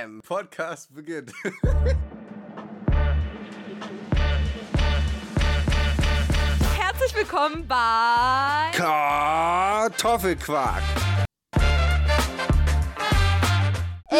Bam! Podcast beginnt. Herzlich willkommen bei Kartoffelquark.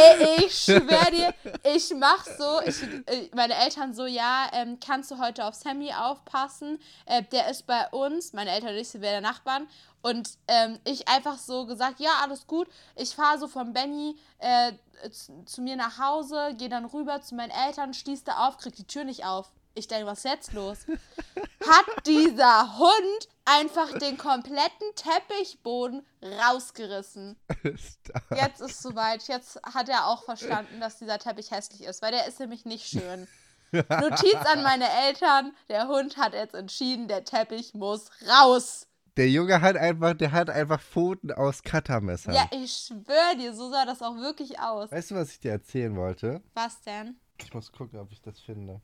Ey, ich schwör dir, ich mach so, ich, äh, meine Eltern so, ja, ähm, kannst du heute auf Sammy aufpassen? Äh, der ist bei uns, meine Eltern und ich sind der Nachbarn. Und ähm, ich einfach so gesagt, ja, alles gut. Ich fahre so von Benny äh, zu, zu mir nach Hause, gehe dann rüber zu meinen Eltern, schließe da auf, krieg die Tür nicht auf. Ich denke, was ist jetzt los? Hat dieser Hund einfach den kompletten Teppichboden rausgerissen. Jetzt ist soweit. Jetzt hat er auch verstanden, dass dieser Teppich hässlich ist, weil der ist nämlich nicht schön. Notiz an meine Eltern: Der Hund hat jetzt entschieden, der Teppich muss raus. Der Junge hat einfach, der hat einfach Pfoten aus Cuttermessern. Ja, ich schwöre dir, so sah das auch wirklich aus. Weißt du, was ich dir erzählen wollte? Was denn? Ich muss gucken, ob ich das finde.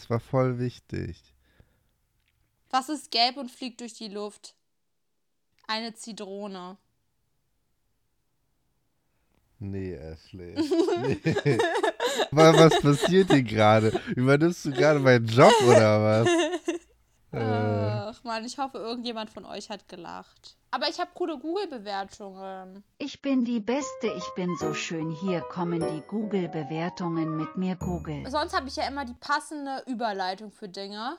Das war voll wichtig. Was ist gelb und fliegt durch die Luft? Eine Zitrone. Nee, Ashley. Nee. Was passiert hier gerade? Übernimmst du gerade meinen Job oder was? Äh, Ach man, ich hoffe, irgendjemand von euch hat gelacht. Aber ich habe coole Google-Bewertungen. Ich bin die Beste, ich bin so schön. Hier kommen die Google-Bewertungen mit mir Google. Sonst habe ich ja immer die passende Überleitung für Dinge.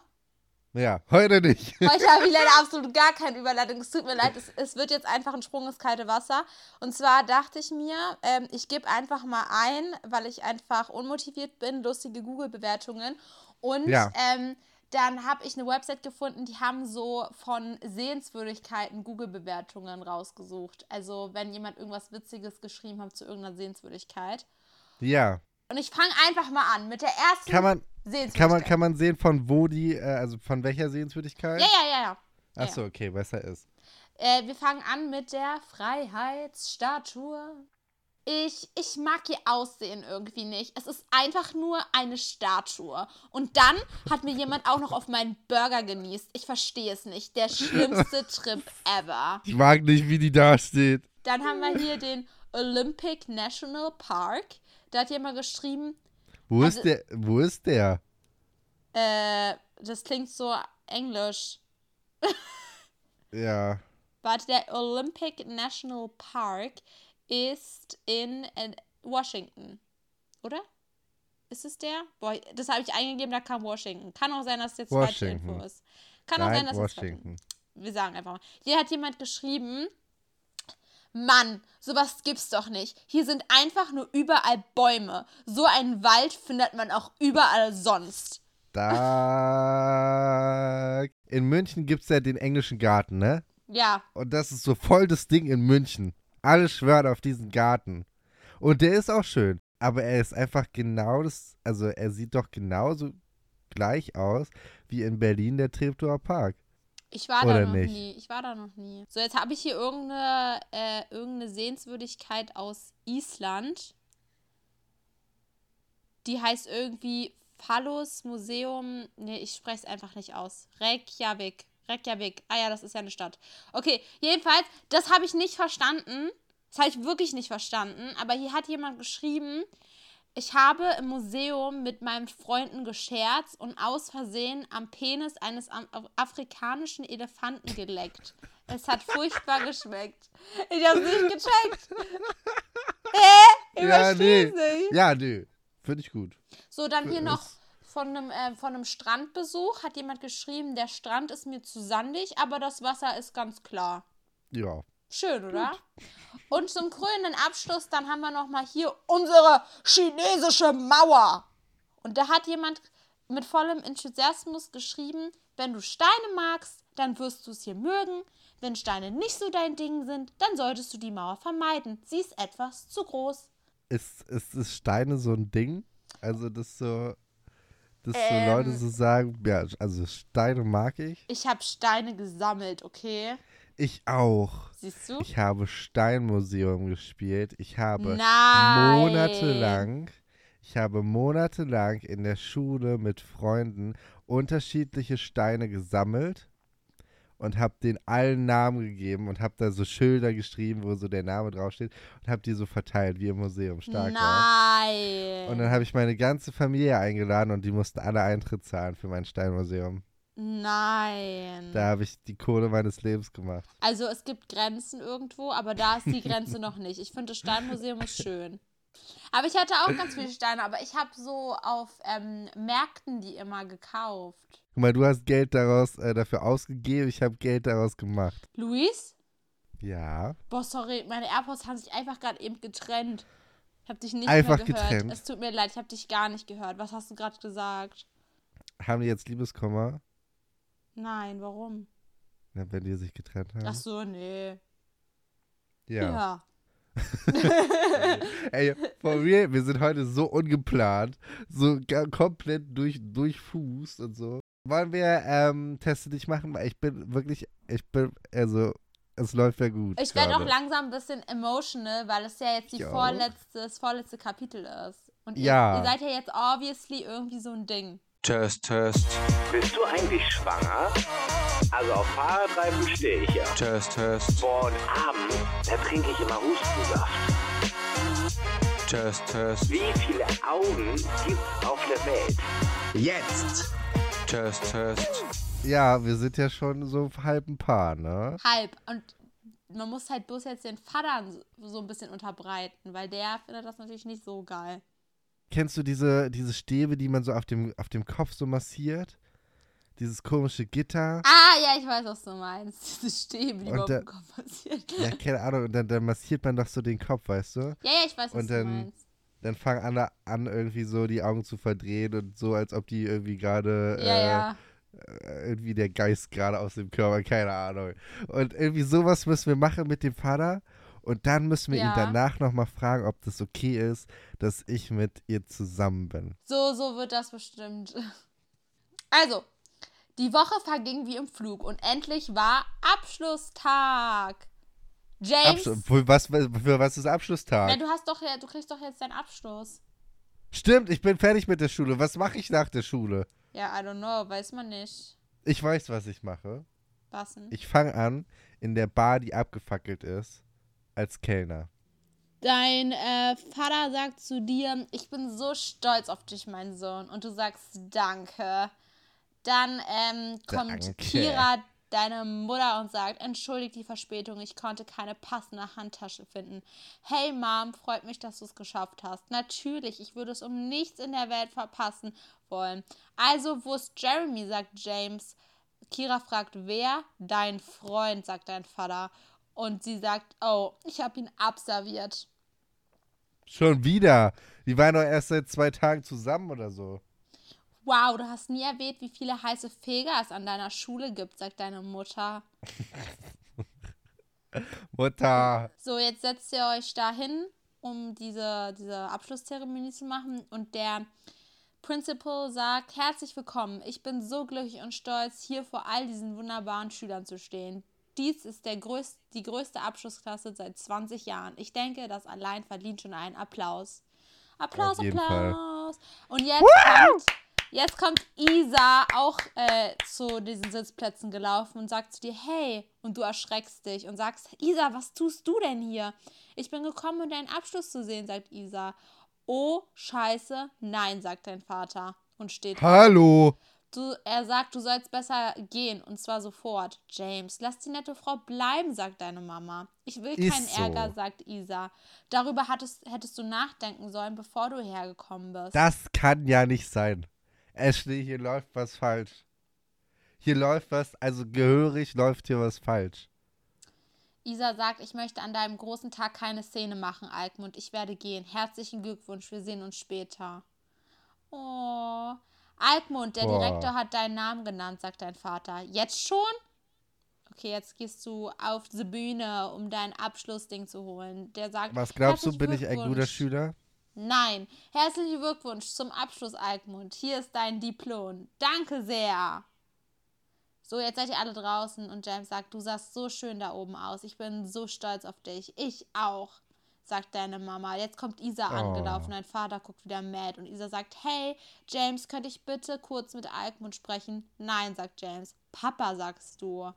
ja, heute nicht. Heute habe ich leider absolut gar keine Überleitung. Es tut mir leid, es, es wird jetzt einfach ein Sprung ins kalte Wasser. Und zwar dachte ich mir, ähm, ich gebe einfach mal ein, weil ich einfach unmotiviert bin, lustige Google-Bewertungen. Und Ja. ähm, dann habe ich eine Website gefunden, die haben so von Sehenswürdigkeiten Google-Bewertungen rausgesucht. Also wenn jemand irgendwas Witziges geschrieben hat zu irgendeiner Sehenswürdigkeit. Ja. Und ich fange einfach mal an mit der ersten Kann man, Sehenswürdigkeit. kann man, kann man sehen, von wo die, äh, also von welcher Sehenswürdigkeit? ja, ja, ja, ja. ja. Achso, okay, besser ist. Äh, wir fangen an mit der Freiheitsstatue. Ich, ich mag ihr Aussehen irgendwie nicht. Es ist einfach nur eine Statue. Und dann hat mir jemand auch noch auf meinen Burger genießt. Ich verstehe es nicht. Der schlimmste Trip ever. Ich mag nicht, wie die da steht. Dann haben wir hier den Olympic National Park. Da hat jemand geschrieben, Wo Also- ist der? Wo ist der? äh, das klingt so englisch. Ja. Warte, der Olympic National Park ist in äh, Washington, oder? Ist es der? Boah, das habe ich eingegeben, da kam Washington. Kann auch sein, dass es jetzt falsche Washington. Info ist. Kann auch sein, Nein, dass es Washington. wir sagen einfach mal. Hier hat jemand geschrieben, Mann, sowas gibt's doch nicht. Hier sind einfach nur überall Bäume. So einen Wald findet man auch überall sonst. Da. In München gibt es ja den englischen Garten, ne? Ja, Und das ist so voll das Ding in München. Alle schwören auf diesen Garten. Und der ist auch schön. Aber er ist einfach genau das. Also er sieht doch genauso gleich aus wie in Berlin der Treptower Park. Ich war Oder da noch nicht? nie. Ich war da noch nie. So, jetzt habe ich hier irgendeine, äh, irgendeine Sehenswürdigkeit aus Island. Die heißt irgendwie Phallus Museum. Nee, ich spreche es einfach nicht aus. Reykjavik. Reykjavik. Ah ja, das ist ja eine Stadt. Okay, jedenfalls, das habe ich nicht verstanden. Das habe ich wirklich nicht verstanden. Aber hier hat jemand geschrieben, ich habe im Museum mit meinen Freunden gescherzt und aus Versehen am Penis eines afrikanischen Elefanten geleckt. Es hat furchtbar geschmeckt. Ich habe nicht gecheckt. Hä? Ich Ja, nee. nicht. Ja, nö. Finde ich gut. So, dann hier noch Es- von einem, äh, von einem Strandbesuch hat jemand geschrieben, der Strand ist mir zu sandig, aber das Wasser ist ganz klar. Ja. Schön, oder? Und zum krönenden Abschluss, dann haben wir noch mal hier unsere chinesische Mauer. Und da hat jemand mit vollem Enthusiasmus geschrieben, wenn du Steine magst, dann wirst du es hier mögen. Wenn Steine nicht so dein Ding sind, dann solltest du die Mauer vermeiden. Sie ist etwas zu groß. Ist, ist, ist Steine so ein Ding? Also, dass so. Dass Ähm. so Leute so sagen, ja, also Steine mag ich. Ich habe Steine gesammelt, okay? Ich auch. Siehst du? Ich habe Steinmuseum gespielt. Ich habe Nein. monatelang, ich habe monatelang in der Schule mit Freunden unterschiedliche Steine gesammelt und habe den allen Namen gegeben und habe da so Schilder geschrieben, wo so der Name draufsteht und habe die so verteilt, wie im Museum. Stark. war. Nein. Und dann habe ich meine ganze Familie eingeladen und die mussten alle Eintritt zahlen für mein Steinmuseum. Nein. Da habe ich die Kohle meines Lebens gemacht. Also es gibt Grenzen irgendwo, aber da ist die Grenze noch nicht. Ich finde, das Steinmuseum ist schön. Aber ich hatte auch ganz viele Steine, aber ich habe so auf ähm, Märkten die immer gekauft. Guck mal, du hast Geld daraus äh, dafür ausgegeben, ich habe Geld daraus gemacht. Luis? Ja. Boah, sorry, meine AirPods haben sich einfach gerade eben getrennt. Ich habe dich nicht Einfach mehr gehört. getrennt? Es tut mir leid, ich habe dich gar nicht gehört. Was hast du gerade gesagt? Haben die jetzt Liebeskummer? Nein, warum? Ja, wenn die sich getrennt haben? Ach so, nee. ja. ja. Ey, for real, wir sind heute so ungeplant, so komplett durch, durchfußt und so. Wollen wir ähm, Teste dich machen? Weil ich bin wirklich, ich bin, also, es läuft ja gut. Ich werde auch langsam ein bisschen emotional, weil es ja jetzt die vorletzte, das vorletzte Kapitel ist. Und ihr, Ja. ihr seid ja jetzt obviously irgendwie so ein Ding. Test, Test, Bist du eigentlich schwanger? Also auf Fahrradreifen stehe ich ja. Test, Test, Boah, und abends, da trinke ich immer Hustensaft. Test, Test, Wie viele Augen gibt's auf der Welt? Jetzt! Test, Test, Ja, wir sind ja schon so halb ein Paar, ne? Halb. Und man muss halt bloß jetzt den Vater so- ein bisschen unterbreiten, weil der findet das natürlich nicht so geil. Kennst du diese, diese Stäbe, die man so auf dem, auf dem Kopf so massiert? Dieses komische Gitter? Ah, ja, ich weiß, was du meinst. Diese Stäbe, die man auf dem Kopf passiert. Ja, keine Ahnung. Und dann, dann massiert man doch so den Kopf, weißt du? Ja, ja, ich weiß, was Und du dann- meinst. Dann fangen alle an, irgendwie so die Augen zu verdrehen und so, als ob die irgendwie gerade Ja, äh, ja. äh, irgendwie der Geist gerade aus dem Körper, keine Ahnung. Und irgendwie sowas müssen wir machen mit dem Vater. Und dann müssen wir ihn Ja. danach nochmal fragen, ob das okay ist, dass ich mit ihr zusammen bin. So, so wird das bestimmt. Also, die Woche verging wie im Flug und endlich war Abschlusstag. James, für, was, für was ist Abschlusstag? na, du hast doch ja, du kriegst doch jetzt deinen Abschluss. Stimmt, ich bin fertig mit der Schule. Was mache ich nach der Schule? Ja, I don't know, weiß man nicht. Ich weiß, was ich mache. Was denn? Ich fange an in der Bar, die abgefackelt ist, als Kellner. Dein äh, Vater sagt zu dir, ich bin so stolz auf dich, mein Sohn. Und du sagst Danke. Dann ähm, kommt Danke. Kira, deine Mutter, und sagt, entschuldigt die Verspätung, ich konnte keine passende Handtasche finden. Hey Mom, freut mich, dass du es geschafft hast. Natürlich, ich würde es um nichts in der Welt verpassen wollen. Also, wo ist Jeremy, sagt James. Kira fragt, wer? Dein Freund, sagt dein Vater. Und sie sagt, oh, ich habe ihn abserviert. Schon wieder. Die waren doch erst seit zwei Tagen zusammen oder so. Wow, du hast nie erwähnt, wie viele heiße Feger es an deiner Schule gibt, sagt deine Mutter. Mutter. So, jetzt setzt ihr euch da hin, um diese, diese Abschlusszeremonie zu machen. Und der Principal sagt, herzlich willkommen. Ich bin so glücklich und stolz, hier vor all diesen wunderbaren Schülern zu stehen. Dies ist der größt, die größte Abschlussklasse seit 20 Jahren. Ich denke, das allein verdient schon einen Applaus. Applaus, Applaus. Und jetzt kommt, jetzt kommt Isa auch äh, zu diesen Sitzplätzen gelaufen und sagt zu dir, hey, und du erschreckst dich und sagst, Isa, was tust du denn hier? Ich bin gekommen, um deinen Abschluss zu sehen, sagt Isa. Oh, scheiße, nein, sagt dein Vater und steht. Hallo. Du, er sagt, du sollst besser gehen und zwar sofort. James, lass die nette Frau bleiben, sagt deine Mama. Ich will keinen so. Ärger, sagt Isa. Darüber hattest, hättest du nachdenken sollen, bevor du hergekommen bist. Das kann ja nicht sein. Ashley, hier läuft was falsch. Hier läuft was, also gehörig läuft hier was falsch. Isa sagt, ich möchte an deinem großen Tag keine Szene machen, Alkmund. Ich werde gehen. Herzlichen Glückwunsch, wir sehen uns später. Oh. Alkmund, der Boah. Direktor hat deinen Namen genannt, sagt dein Vater. Jetzt schon? Okay, jetzt gehst du auf die Bühne, um dein Abschlussding zu holen. Der sagt, Was glaubst du, "Herzlichen bin ich ein guter Glückwunsch." Schüler? Nein. Herzlichen Glückwunsch zum Abschluss, Alkmund. Hier ist dein Diplom. Danke sehr. So, jetzt seid ihr alle draußen und James sagt, du sahst so schön da oben aus. Ich bin so stolz auf dich. Ich auch, sagt deine Mama. Jetzt kommt Isa Oh. angelaufen. Dein Vater guckt wieder mad und Isa sagt, hey, James, könnte ich bitte kurz mit Alkmund sprechen? Nein, sagt James. Papa, sagst du.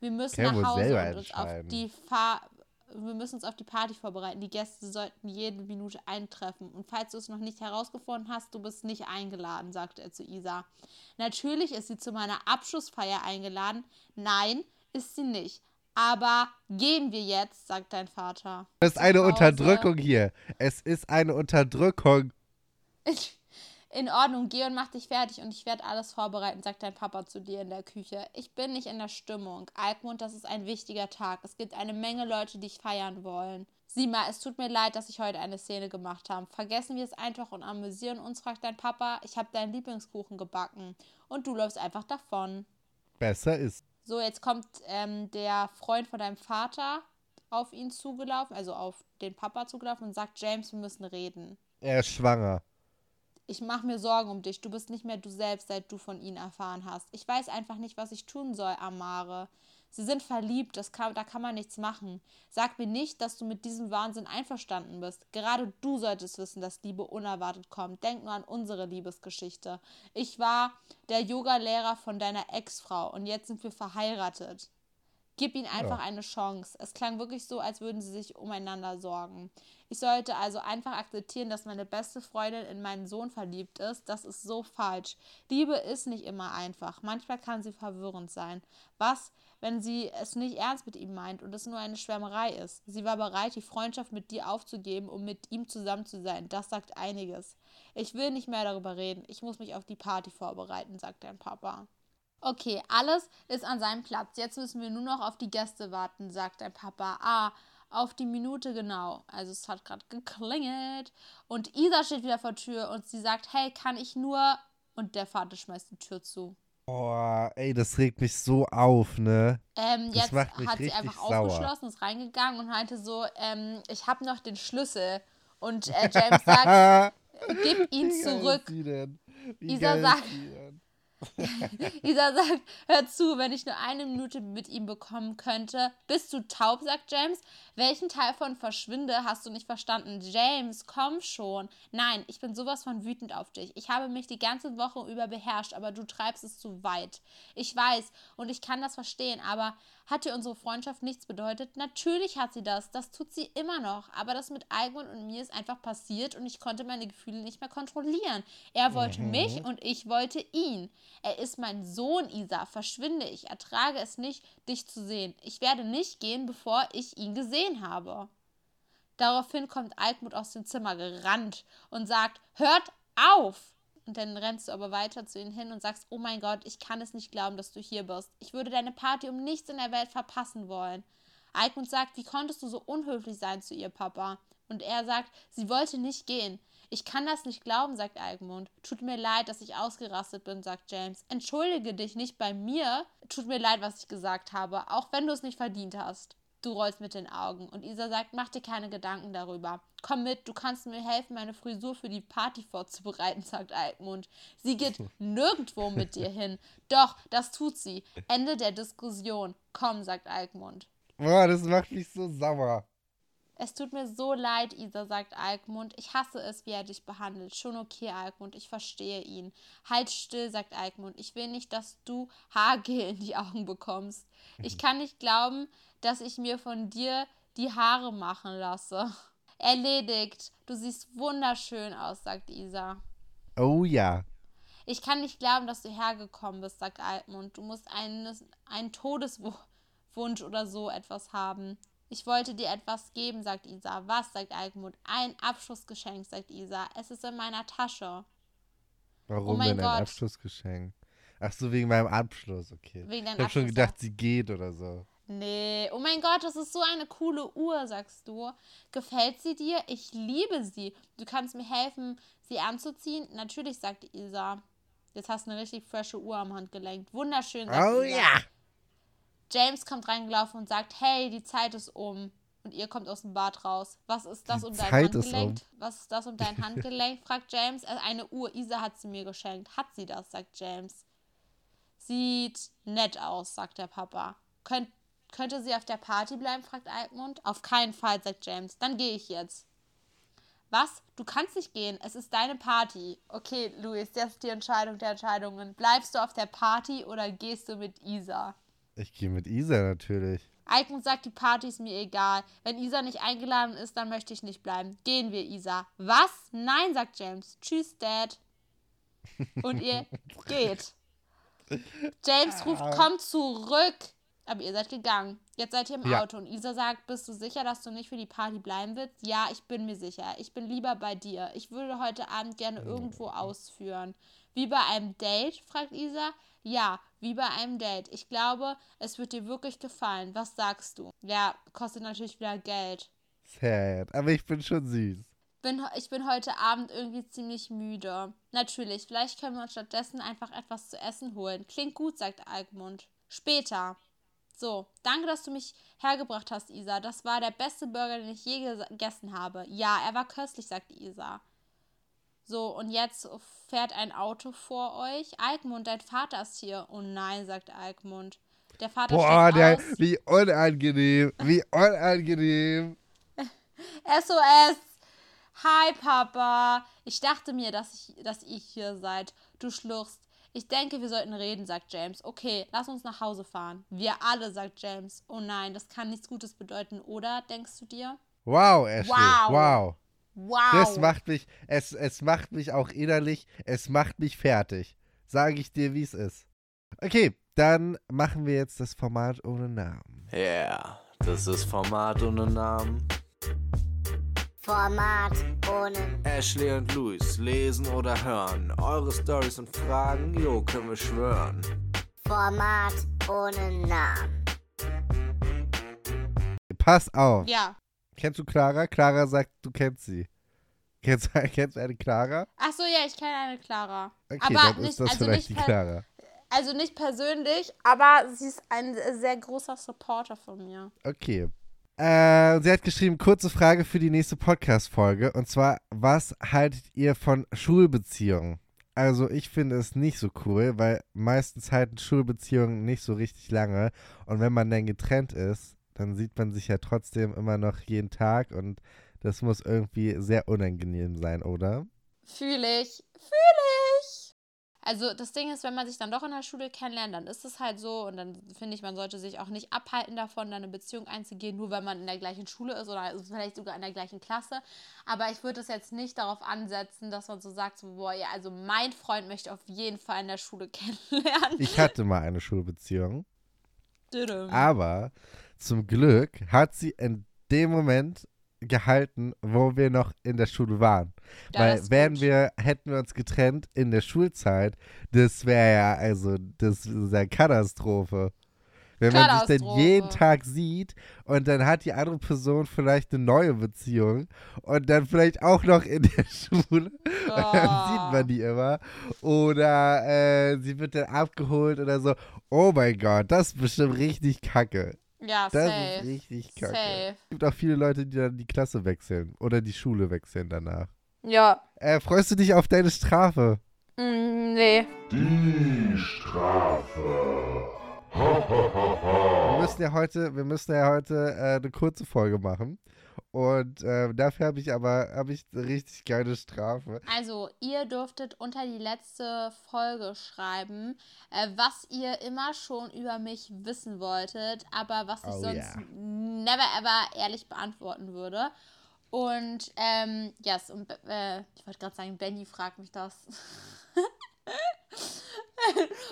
Wir müssen nach Hause und uns auf die Fahr wir müssen uns auf die Party vorbereiten. Die Gäste sollten jede Minute eintreffen. Und falls du es noch nicht herausgefunden hast, du bist nicht eingeladen, sagte er zu Isa. Natürlich ist sie zu meiner Abschlussfeier eingeladen. Nein, ist sie nicht. Aber gehen wir jetzt, sagt dein Vater. Das ist eine. Unterdrückung hier. Es ist eine Unterdrückung. In Ordnung, geh und mach dich fertig und ich werde alles vorbereiten, sagt dein Papa zu dir in der Küche. Ich bin nicht in der Stimmung. Alkmund, das ist ein wichtiger Tag. Es gibt eine Menge Leute, die dich feiern wollen. Sieh mal, es tut mir leid, dass ich heute eine Szene gemacht habe. Vergessen wir es einfach und amüsieren uns, fragt dein Papa. Ich habe deinen Lieblingskuchen gebacken. Und du läufst einfach davon. Besser ist. So, jetzt kommt ähm, der Freund von deinem Vater auf ihn zugelaufen, also auf den Papa zugelaufen und sagt, James, wir müssen reden. Er ist schwanger. Ich mache mir Sorgen um dich. Du bist nicht mehr du selbst, seit du von ihnen erfahren hast. Ich weiß einfach nicht, was ich tun soll, Amare. Sie sind verliebt, das kann, da kann man nichts machen. Sag mir nicht, dass du mit diesem Wahnsinn einverstanden bist. Gerade du solltest wissen, dass Liebe unerwartet kommt. Denk nur an unsere Liebesgeschichte. Ich war der Yogalehrer von deiner Ex-Frau und jetzt sind wir verheiratet. Gib ihnen einfach eine Chance. Es klang wirklich so, als würden sie sich umeinander sorgen. Ich sollte also einfach akzeptieren, dass meine beste Freundin in meinen Sohn verliebt ist. Das ist so falsch. Liebe ist nicht immer einfach. Manchmal kann sie verwirrend sein. Was, wenn sie es nicht ernst mit ihm meint und es nur eine Schwärmerei ist? Sie war bereit, die Freundschaft mit dir aufzugeben, um mit ihm zusammen zu sein. Das sagt einiges. Ich will nicht mehr darüber reden. Ich muss mich auf die Party vorbereiten, sagt dein Papa. Okay, alles ist an seinem Platz. Jetzt müssen wir nur noch auf die Gäste warten, sagt dein Papa. Ah, auf die Minute genau. Also es hat gerade geklingelt. Und Isa steht wieder vor der Tür und sie sagt, hey, kann ich nur... Und der Vater schmeißt die Tür zu. Boah, ey, das regt mich so auf, ne? Ähm, Das jetzt macht mich hat sie einfach sauer. aufgeschlossen, ist reingegangen und meinte so, ähm, ich habe noch den Schlüssel. Und äh, James sagt, gib ihn Wie zurück. Isa sagt-? Isa sagt, hör zu, wenn ich nur eine Minute mit ihm bekommen könnte. Bist du taub, sagt James. Welchen Teil von Verschwinde hast du nicht verstanden? James, komm schon. Nein, ich bin sowas von wütend auf dich. Ich habe mich die ganze Woche über beherrscht, aber du treibst es zu weit. Ich weiß und ich kann das verstehen, aber hat dir unsere Freundschaft nichts bedeutet? Natürlich hat sie das. Das tut sie immer noch. Aber das mit Algmund und mir ist einfach passiert und ich konnte meine Gefühle nicht mehr kontrollieren. Er wollte mich und ich wollte ihn. Er ist mein Sohn, Isa. Verschwinde. Ich ertrage es nicht, dich zu sehen. Ich werde nicht gehen, bevor ich ihn gesehen habe. Daraufhin kommt Altmut aus dem Zimmer gerannt und sagt: Hört auf! Und dann rennst du aber weiter zu ihnen hin und sagst: Oh mein Gott, ich kann es nicht glauben, dass du hier bist. Ich würde deine Party um nichts in der Welt verpassen wollen. Altmut sagt: Wie konntest du so unhöflich sein zu ihr, Papa? Und er sagt: Sie wollte nicht gehen. Ich kann das nicht glauben, sagt Algmund. Tut mir leid, dass ich ausgerastet bin, sagt James. Entschuldige dich nicht bei mir. Tut mir leid, was ich gesagt habe, auch wenn du es nicht verdient hast. Du rollst mit den Augen und Isa sagt, mach dir keine Gedanken darüber. Komm mit, du kannst mir helfen, meine Frisur für die Party vorzubereiten, sagt Altmund. Sie geht nirgendwo mit dir hin. Doch, das tut sie. Ende der Diskussion. Komm, sagt Altmund. Boah, das macht mich so sauer. Es tut mir so leid, Isa, sagt Alkmund. Ich hasse es, wie er dich behandelt. Schon okay, Alkmund, ich verstehe ihn. Halt still, sagt Alkmund. Ich will nicht, dass du Haargel in die Augen bekommst. Ich kann nicht glauben, dass ich mir von dir die Haare machen lasse. Erledigt. Du siehst wunderschön aus, sagt Isa. Oh ja. Ich kann nicht glauben, dass du hergekommen bist, sagt Altmund. Du musst einen, einen Todeswunsch oder so etwas haben. Ich wollte dir etwas geben, sagt Isa. Was, sagt Altmund. Ein Abschlussgeschenk, sagt Isa. Es ist in meiner Tasche. Warum Oh mein denn ein Gott. Abschlussgeschenk? Ach so, wegen meinem Abschluss, okay. Wegen ich hab schon gedacht, sie geht oder so. Nee, oh mein Gott, das ist so eine coole Uhr, sagst du. Gefällt sie dir? Ich liebe sie. Du kannst mir helfen, sie anzuziehen? Natürlich, sagt Isa. Jetzt hast du eine richtig frische Uhr am Handgelenk. Wunderschön, sagt Oh Isa. ja. James kommt reingelaufen und sagt, hey, die Zeit ist um. Und ihr kommt aus dem Bad raus. Was ist das Die um dein Zeit Handgelenk? Was ist das um dein Handgelenk? fragt James. "Äh, Eine Uhr. Isa hat sie mir geschenkt. Hat sie das? sagt James. Sieht nett aus, sagt der Papa. Könnt, könnte sie auf der Party bleiben? fragt Altmund. Auf keinen Fall, sagt James. Dann gehe ich jetzt. Was? Du kannst nicht gehen. Es ist deine Party. Okay, Luis, das ist die Entscheidung der Entscheidungen. Bleibst du auf der Party oder gehst du mit Isa? Ich gehe mit Isa natürlich. Alkmund sagt, die Party ist mir egal. Wenn Isa nicht eingeladen ist, dann möchte ich nicht bleiben. Gehen wir, Isa. Was? Nein, sagt James. Tschüss, Dad. Und ihr geht. James ruft, komm zurück. Aber ihr seid gegangen. Jetzt seid ihr im Ja. Auto und Isa sagt, bist du sicher, dass du nicht für die Party bleiben willst? Ja, ich bin mir sicher. Ich bin lieber bei dir. Ich würde heute Abend gerne irgendwo ausführen. Wie bei einem Date? fragt Isa. Ja, wie bei einem Date. Ich glaube, es wird dir wirklich gefallen. Was sagst du? Ja, kostet natürlich wieder Geld. Sad. Aber ich bin schon süß. Bin, ich bin heute Abend irgendwie ziemlich müde. Natürlich, vielleicht können wir uns stattdessen einfach etwas zu essen holen. Klingt gut, sagt Alkmund. Später. So, danke, dass du mich hergebracht hast, Isa. Das war der beste Burger, den ich je ges- gegessen habe. Ja, er war köstlich, sagt Isa. So, und jetzt fährt ein Auto vor euch. Alkmund, dein Vater ist hier. Oh nein, sagt Alkmund. Der Vater Boah, der, aus. wie unangenehm. Wie unangenehm. SOS! Hi, Papa. Ich dachte mir, dass, ich, dass ihr hier seid. Du schluchst. Ich denke, wir sollten reden, sagt James. Okay, lass uns nach Hause fahren. Wir alle, sagt James. Oh nein, das kann nichts Gutes bedeuten, oder? Denkst du dir? Wow, Ashley. Wow. Wow. Wow. Das macht mich, es, es macht mich auch innerlich, es macht mich fertig. Sage ich dir, wie es ist. Okay, dann machen wir jetzt das Format ohne Namen. Ja, yeah, das ist Format ohne Namen. Format ohne Ashley und Luis lesen oder hören. Eure Stories und Fragen, jo, können wir schwören. Format ohne Namen. Pass auf. ja. Kennst du Clara? Clara sagt, du kennst sie. Kennst, kennst du eine Clara? Ach so, ja, ich kenne eine Clara. Okay, aber dann nicht, ist das also vielleicht nicht die Clara. Also nicht persönlich, aber sie ist ein sehr großer Supporter von mir. Okay. Äh, sie hat geschrieben, kurze Frage für die nächste Podcast-Folge. Und zwar, was haltet ihr von Schulbeziehungen? Also ich finde es nicht so cool, weil meistens halten Schulbeziehungen nicht so richtig lange. Und wenn man dann getrennt ist, dann sieht man sich ja trotzdem immer noch jeden Tag. Und das muss irgendwie sehr unangenehm sein, oder? Fühle ich. Fühle ich. Also das Ding ist, wenn man sich dann doch in der Schule kennenlernt, dann ist es halt so und dann finde ich, man sollte sich auch nicht abhalten davon, dann eine Beziehung einzugehen, nur weil man in der gleichen Schule ist oder vielleicht sogar in der gleichen Klasse. Aber ich würde es jetzt nicht darauf ansetzen, dass man so sagt, so, boah, ja, also mein Freund möchte auf jeden Fall in der Schule kennenlernen. Ich hatte mal eine Schulbeziehung. Düdüm. Aber zum Glück hat sie in dem Moment gehalten, wo wir noch in der Schule waren. Weil das ist wären wir, hätten wir uns getrennt in der Schulzeit, das wäre ja, also, das ist ja Katastrophe. Wenn man sich dann jeden Tag sieht und dann hat die andere Person vielleicht eine neue Beziehung und dann vielleicht auch noch in der Schule und dann sieht Oh. man die immer. Oder äh, sie wird dann abgeholt oder so. Oh mein Gott, das ist bestimmt richtig kacke. Ja, Das safe. ist richtig kacke. Safe. Es gibt auch viele Leute, die dann die Klasse wechseln oder die Schule wechseln danach. Ja. Äh, freust du dich auf deine Strafe? Mm, nee. Wir müssen ja heute, wir müssen ja heute äh, eine kurze Folge machen. Und äh, dafür habe ich aber habe ich eine richtig geile Strafe. Also, ihr dürftet unter die letzte Folge schreiben, äh, was ihr immer schon über mich wissen wolltet, aber was ich Oh, sonst ja. never ever ehrlich beantworten würde. Und, ähm, yes, und äh, ich wollte gerade sagen, Benny fragt mich das.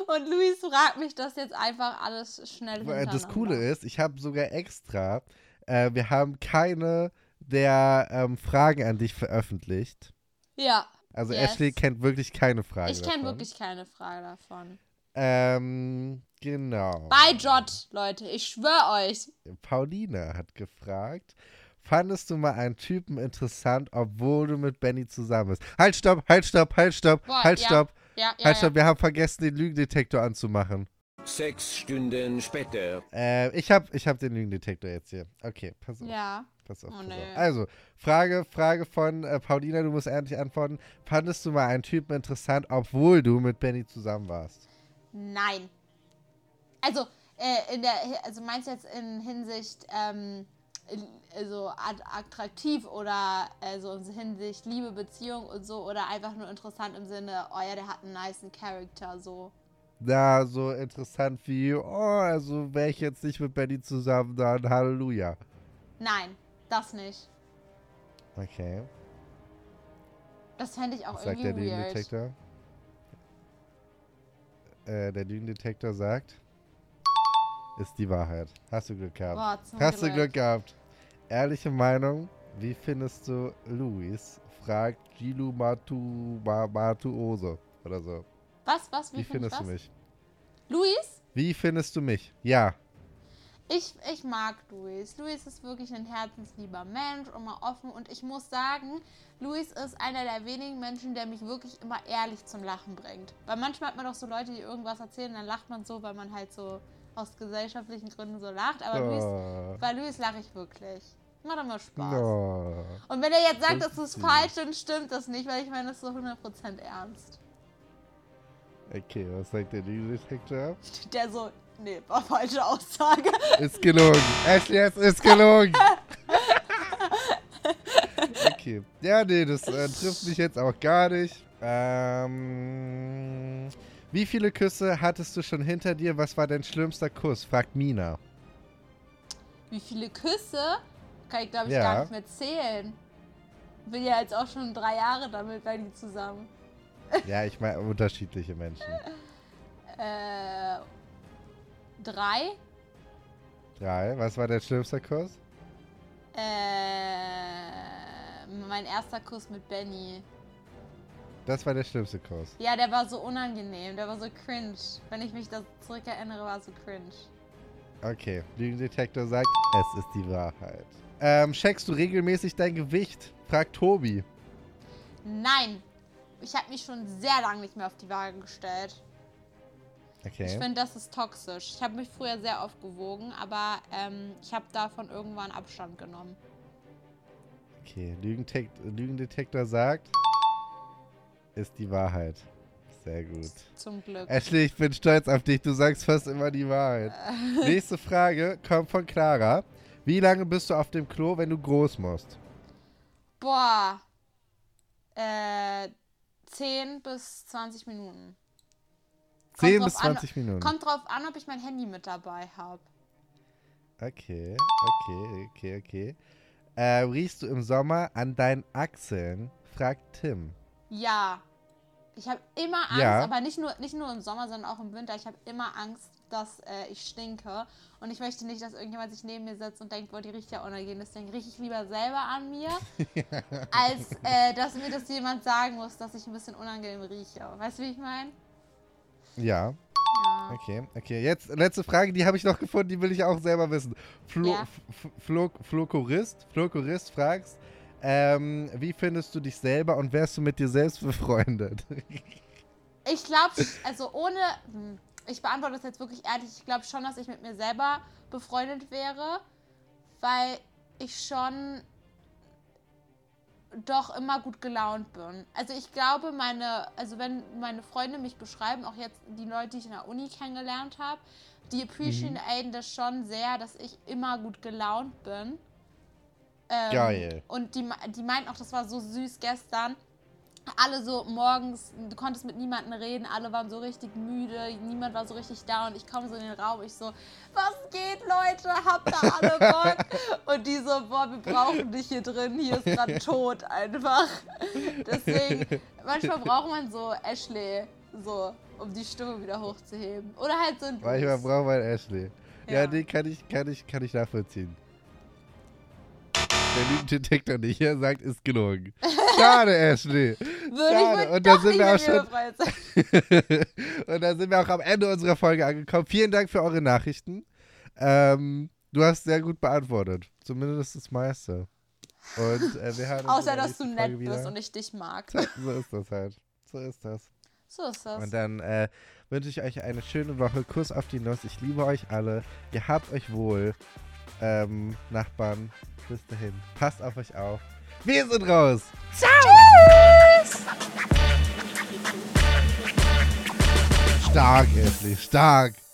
und Luis fragt mich das jetzt einfach alles schnell. Das Coole ist, ich habe sogar extra, äh, wir haben keine der ähm, Fragen an dich veröffentlicht. Ja, Also Yes. Ashley kennt wirklich keine Fragen. ich kenne davon. wirklich keine Frage davon. Ähm, genau. Bei Jot, Leute, ich schwöre euch. Pauline hat gefragt, fandest du mal einen Typen interessant, obwohl du mit Benny zusammen bist? Halt, stopp, halt, stopp, halt, stopp, Boah, halt, ja. stopp, Ja, ja, halt, stopp. Wir haben vergessen, den Lügendetektor anzumachen. Sechs Stunden später. Äh, ich hab, ich hab den Lügendetektor jetzt hier. Okay, pass auf. Ja. Pass auf, Oh, pass nee. auf. Also, Frage, Frage von äh, Paulina, du musst endlich antworten. Fandest du mal einen Typen interessant, obwohl du mit Benny zusammen warst? Nein. Also, äh, in der, also meinst du jetzt in Hinsicht, ähm, also at- attraktiv oder also in Hinsicht Liebe, Beziehung und so oder einfach nur interessant im Sinne, oh ja, der hat einen niceen Charakter, so. Na, so interessant wie, oh, also wäre ich jetzt nicht mit Benny zusammen, dann Halleluja. Nein, das nicht. Okay. Das fände ich auch Was sagt der irgendwie weird. Lügendetektor? Äh, der Lügendetektor sagt, ist die Wahrheit. Hast du Glück gehabt. Boah, Hast du Glück gehabt. Ehrliche Meinung, wie findest du Luis? Fragt Gilu Matu, Ma, Matuose oder so. Was, was, wie, Wie, find findest du mich? Luis? Wie findest du mich? Ja. Ich, ich mag Luis. Luis ist wirklich ein herzenslieber Mensch, immer offen. Und ich muss sagen, Luis ist einer der wenigen Menschen, der mich wirklich immer ehrlich zum Lachen bringt. Weil manchmal hat man doch so Leute, die irgendwas erzählen, dann lacht man so, weil man halt so aus gesellschaftlichen Gründen so lacht. Aber Luis, Oh. bei Luis lache ich wirklich. Macht immer Spaß. Oh. Und wenn er jetzt sagt, Das ist falsch, dann stimmt das nicht, weil ich meine das ist so 100% ernst. Okay, was sagt der Lügendetektor? Der so, nee, war falsche Aussage. Ist gelogen. Es ist gelogen. Okay. Ja, nee, das äh, trifft mich jetzt auch gar nicht. Ähm, wie viele Küsse hattest du schon hinter dir? Was war dein schlimmster Kuss? Fragt Mina. Wie viele Küsse? Kann ich, glaube ich, Ja. gar nicht mehr zählen. Bin ja jetzt auch schon drei Jahre damit bei die zusammen. Ja, ich meine unterschiedliche Menschen. Äh, drei? Drei. Was war dein schlimmster Kuss? Äh, mein erster Kuss mit Benny. Das war der schlimmste Kuss. Ja, der war so unangenehm, der war so cringe. Wenn ich mich da zurückerinnere, war so cringe. Okay, Lügendetektor sagt, es ist die Wahrheit. Ähm, checkst du regelmäßig dein Gewicht? Fragt Tobi. Nein, ich habe mich schon sehr lange nicht mehr auf die Waage gestellt. Ich Okay. finde, das ist toxisch. Ich habe mich früher sehr oft gewogen, aber ähm, ich habe davon irgendwann Abstand genommen. Okay, Lügentek Lügendetektor sagt, ist die Wahrheit. Sehr gut. Zum Glück. Ashley, ich bin stolz auf dich. Du sagst fast immer die Wahrheit. Nächste Frage kommt von Clara. Wie lange bist du auf dem Klo, wenn du groß musst? Boah. Äh, 10 bis 20 Minuten. 10 drauf bis an- 20 Minuten. Kommt drauf an, ob ich mein Handy mit dabei habe. Okay, okay, okay, okay. Äh, riechst du im Sommer an deinen Achseln? Fragt Tim. Ja. Ich habe immer Angst, Ja. aber nicht nur, nicht nur im Sommer, sondern auch im Winter. Ich habe immer Angst, dass äh, ich stinke. Und ich möchte nicht, dass irgendjemand sich neben mir setzt und denkt, boah, die riecht ja unangenehm. Deswegen rieche ich lieber selber an mir, als äh, dass mir das jemand sagen muss, dass ich ein bisschen unangenehm rieche. Weißt du, wie ich meine? Ja, Ja. okay, okay. Jetzt letzte Frage, die habe ich noch gefunden, die will ich auch selber wissen. Flo, Ja. Flo, Flokorist, Flokorist fragst, ähm, wie findest du dich selber und wärst du mit dir selbst befreundet? Ich glaube, also ohne. Ich beantworte das jetzt wirklich ehrlich. Ich glaube schon, dass ich mit mir selber befreundet wäre, weil ich schon doch immer gut gelaunt bin. Also ich glaube, meine, also wenn meine Freunde mich beschreiben, auch jetzt die Leute, die ich in der Uni kennengelernt habe, die appreciaten das schon sehr, dass ich immer gut gelaunt bin. Ähm, Geil. Und die, die meinten auch, das war so süß gestern. Alle so morgens, du konntest mit niemandem reden, alle waren so richtig müde, niemand war so richtig da und ich komme so in den Raum, ich so, was geht, Leute, habt ihr alle Bock? Und die so, boah, wir brauchen dich hier drin, hier ist gerade tot einfach. Deswegen, manchmal braucht man so Ashley, so, um die Stimme wieder hochzuheben. Oder halt so ein Manchmal braucht man Ashley. Ja, Ja. nee, kann ich, kann ich, kann ich nachvollziehen. Der Lügendetektor nicht, er sagt, ist gelogen. Schade, Ashley. Würde ich Und da sind wir auch schon. Und da sind wir auch am Ende unserer Folge angekommen. Vielen Dank für eure Nachrichten. Ähm, du hast sehr gut beantwortet. Zumindest das meiste. Und äh, wir hören Außer, dass du nett Folge bist wieder. und ich dich mag. So ist das halt. So ist das. So ist das. Und dann äh, wünsche ich euch eine schöne Woche. Kuss auf die Nuss. Ich liebe euch alle. Ihr habt euch wohl. Ähm, Nachbarn, bis dahin. Passt auf euch auf. Wir sind raus. Stark, Ashley. Stark.